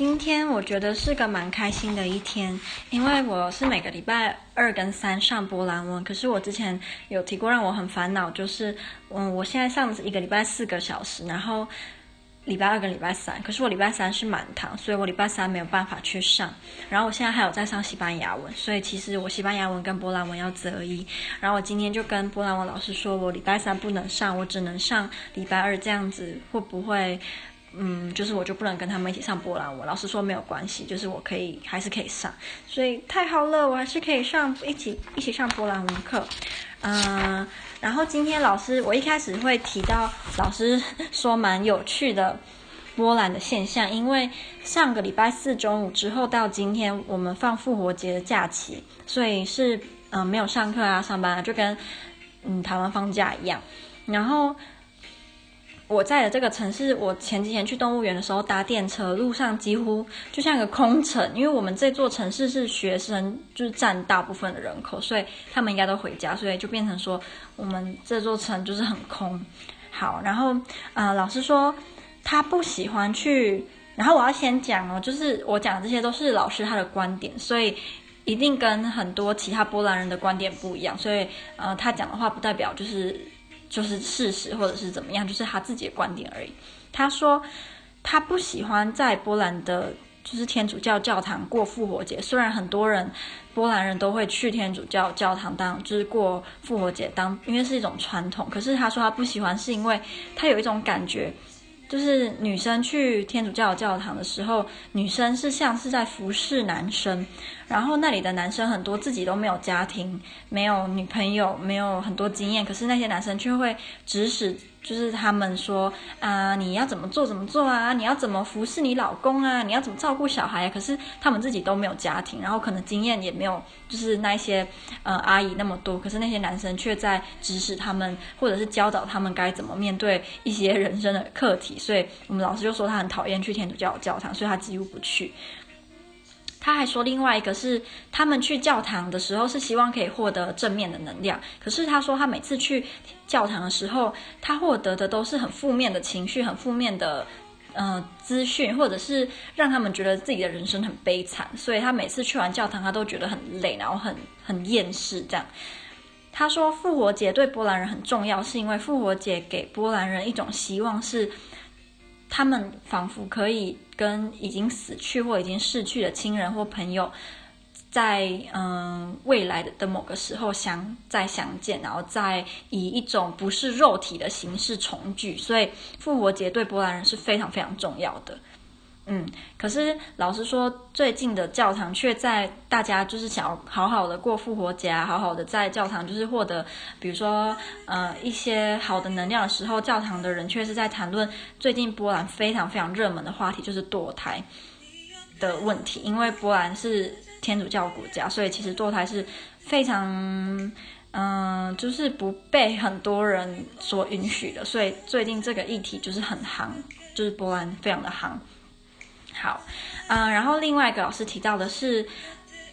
今天我觉得是个蛮开心的一天，因为我是每个礼拜二跟三上波兰文，可是我之前有提过让我很烦恼，就是嗯，我现在上一个礼拜四个小时，然后礼拜二跟礼拜三，可是我礼拜三是满堂，所以我礼拜三没有办法去上，然后我现在还有在上西班牙文，所以其实我西班牙文跟波兰文要择一，然后我今天就跟波兰文老师说，我礼拜三不能上，我只能上礼拜二，这样子会不会？嗯，就是我就不能跟他们一起上波兰文，老师说没有关系，就是我可以还是可以上，所以太好了，我还是可以上一起一起上波兰文课。嗯，然后今天老师我一开始会提到老师说蛮有趣的波兰的现象，因为上个礼拜四中午之后到今天我们放复活节的假期，所以是嗯没有上课啊上班啊，就跟嗯台湾放假一样，然后。我在的这个城市，我前几天去动物园的时候搭电车，路上几乎就像个空城，因为我们这座城市是学生就是占大部分的人口，所以他们应该都回家，所以就变成说我们这座城就是很空。好，然后呃，老师说他不喜欢去，然后我要先讲哦，就是我讲的这些都是老师他的观点，所以一定跟很多其他波兰人的观点不一样，所以呃，他讲的话不代表就是。就是事实，或者是怎么样，就是他自己的观点而已。他说他不喜欢在波兰的，就是天主教教堂过复活节。虽然很多人波兰人都会去天主教教堂当，就是过复活节当，因为是一种传统。可是他说他不喜欢，是因为他有一种感觉。就是女生去天主教教堂的时候，女生是像是在服侍男生，然后那里的男生很多自己都没有家庭，没有女朋友，没有很多经验，可是那些男生却会指使。就是他们说啊，你要怎么做怎么做啊，你要怎么服侍你老公啊，你要怎么照顾小孩啊？可是他们自己都没有家庭，然后可能经验也没有，就是那些呃阿姨那么多。可是那些男生却在指使他们，或者是教导他们该怎么面对一些人生的课题。所以我们老师就说他很讨厌去天主教教堂，所以他几乎不去。他还说，另外一个是他们去教堂的时候是希望可以获得正面的能量，可是他说他每次去教堂的时候，他获得的都是很负面的情绪、很负面的呃资讯，或者是让他们觉得自己的人生很悲惨，所以他每次去完教堂，他都觉得很累，然后很很厌世这样。他说复活节对波兰人很重要，是因为复活节给波兰人一种希望是。他们仿佛可以跟已经死去或已经逝去的亲人或朋友，在嗯未来的的某个时候相再相见，然后再以一种不是肉体的形式重聚。所以复活节对波兰人是非常非常重要的。嗯，可是老实说，最近的教堂却在大家就是想要好好的过复活节啊，好好的在教堂就是获得，比如说呃一些好的能量的时候，教堂的人却是在谈论最近波兰非常非常热门的话题，就是堕胎的问题。因为波兰是天主教国家，所以其实堕胎是非常嗯、就是不被很多人所允许的。所以最近这个议题就是很夯，就是波兰非常的夯。好，嗯，然后另外一个老师提到的是，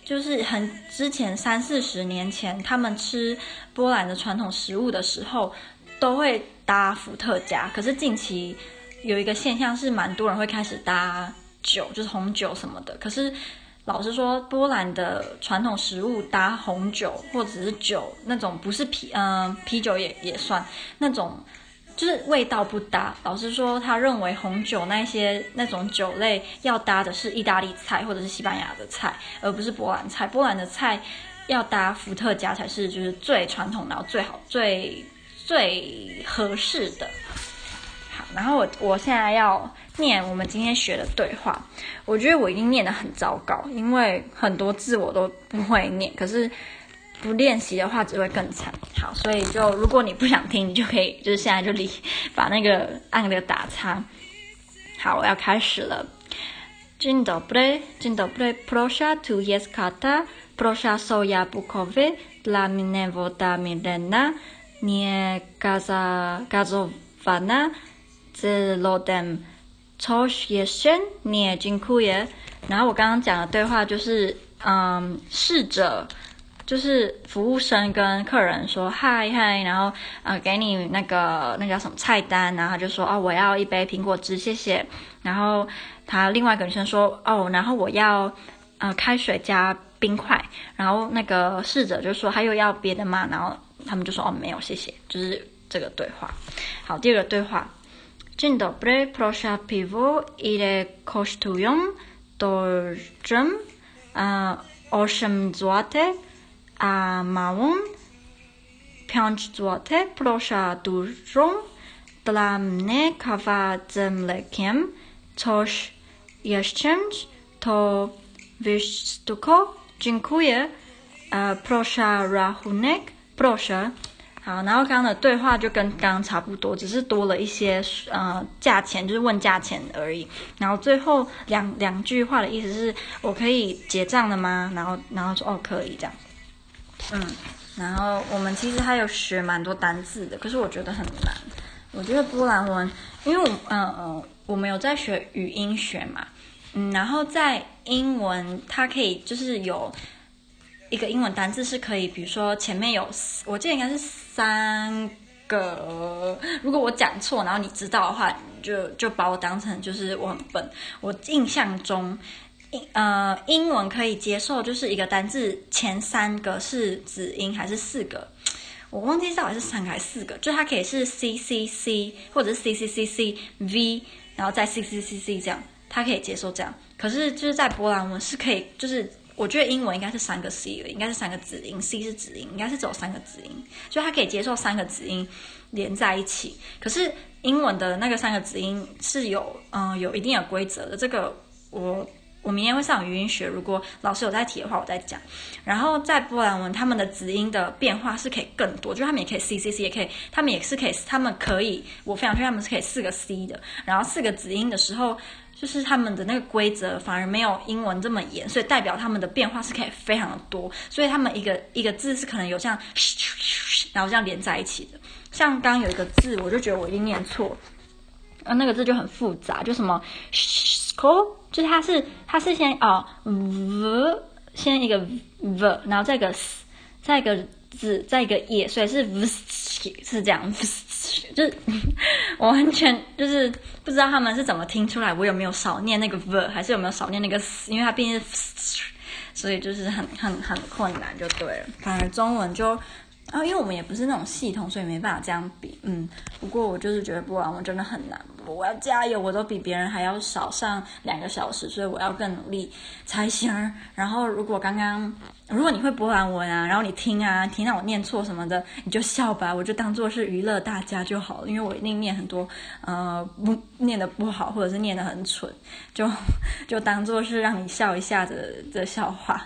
就是很之前三四十年前，他们吃波兰的传统食物的时候，都会搭伏特加。可是近期有一个现象是，蛮多人会开始搭酒，就是红酒什么的。可是老实说，波兰的传统食物搭红酒或者是酒那种，不是啤，嗯，啤酒也也算那种。就是味道不搭，老实说，他认为红酒那些那种酒类要搭的是意大利菜或者是西班牙的菜，而不是波兰菜。波兰的菜要搭伏特加才是就是最传统，然后最好最最合适的。好，然后我我现在要念我们今天学的对话，我觉得我已经念得很糟糕，因为很多字我都不会念，可是。不练习的话，只会更惨。好，所以就如果你不想听，你就可以就是现在就离把那个按个打叉。好，我要开始了。Dzień dobry, dzień dobry, proszę tu jest Kata. proszę sobie bukowy dla mnie woda mineralna, nie gaza, gazowana, z lodem. Coś jeszcze? Nie, dziękuję. 然后我刚刚讲的对话就是，嗯，试着。就是服务生跟客人说嗨嗨，然后呃给你那个那叫什么菜单，然后他就说哦，我要一杯苹果汁，谢谢。然后他另外一个女生说哦，然后我要呃开水加冰块，然后那个侍者就说还有要别的吗？然后他们就说哦没有谢谢，就是这个对话。好，第二个对话，Dzień dobry, proszę piwo ile kosztują dużym Osiem złotych. A małą pięć złotych proszę dużą dla mnie kawa z mlekiem coś jeszcze to wszystko dziękuję proszę rachunek proszę 好，然后刚刚的对话就跟刚刚差不多，只是多了一些呃价钱，就是问价钱而已。然后最后两两句话的意思是我可以结账了吗？然后然后说哦可以这样。嗯，然后我们其实还有学蛮多单字的，可是我觉得很难。我觉得波兰文，因为我嗯嗯我们有在学语音学嘛，嗯，然后在英文它可以就是有。一个英文单字是可以，比如说前面有，我记得应该是三个。如果我讲错，然后你知道的话，就就把我当成就是我很笨。我印象中，英呃英文可以接受，就是一个单字前三个是子音还是四个，我忘记到底是三个还是四个，就它可以是 c c c 或者是 c c c c v，然后再 c c c c 这样，它可以接受这样。可是就是在波兰文是可以，就是。我觉得英文应该是三个 C 的，应该是三个子音，C 是子音，应该是只有三个子音，所以它可以接受三个子音连在一起。可是英文的那个三个子音是有，嗯，有一定的规则的。这个我我明天会上语音学，如果老师有在提的话，我再讲。然后在波兰文，他们的子音的变化是可以更多，就他们也可以 C C C，也可以，他们也是可以，他们可以，我非常确定他们是可以四个 C 的。然后四个子音的时候。就是他们的那个规则反而没有英文这么严，所以代表他们的变化是可以非常的多。所以他们一个一个字是可能有这样，然后这样连在一起的。像刚刚有一个字，我就觉得我一定念错，啊，那个字就很复杂，就什么 s c o 就是它是它是先哦 v 先一个 v，然后再一个 s，再一个字，再一个 e，所以是 v 是这样。就是 我完全就是不知道他们是怎么听出来，我有没有少念那个 v，还是有没有少念那个 s，因为它毕竟是，所以就是很很很困难就对了。反而中文就。啊，因为我们也不是那种系统，所以没办法这样比。嗯，不过我就是觉得波兰文真的很难，我要加油，我都比别人还要少上两个小时，所以我要更努力才行。然后，如果刚刚如果你会波兰文啊，然后你听啊，听到我念错什么的，你就笑吧，我就当做是娱乐大家就好了。因为我一定念很多，呃，不念得不好，或者是念得很蠢，就 就当做是让你笑一下的的笑话。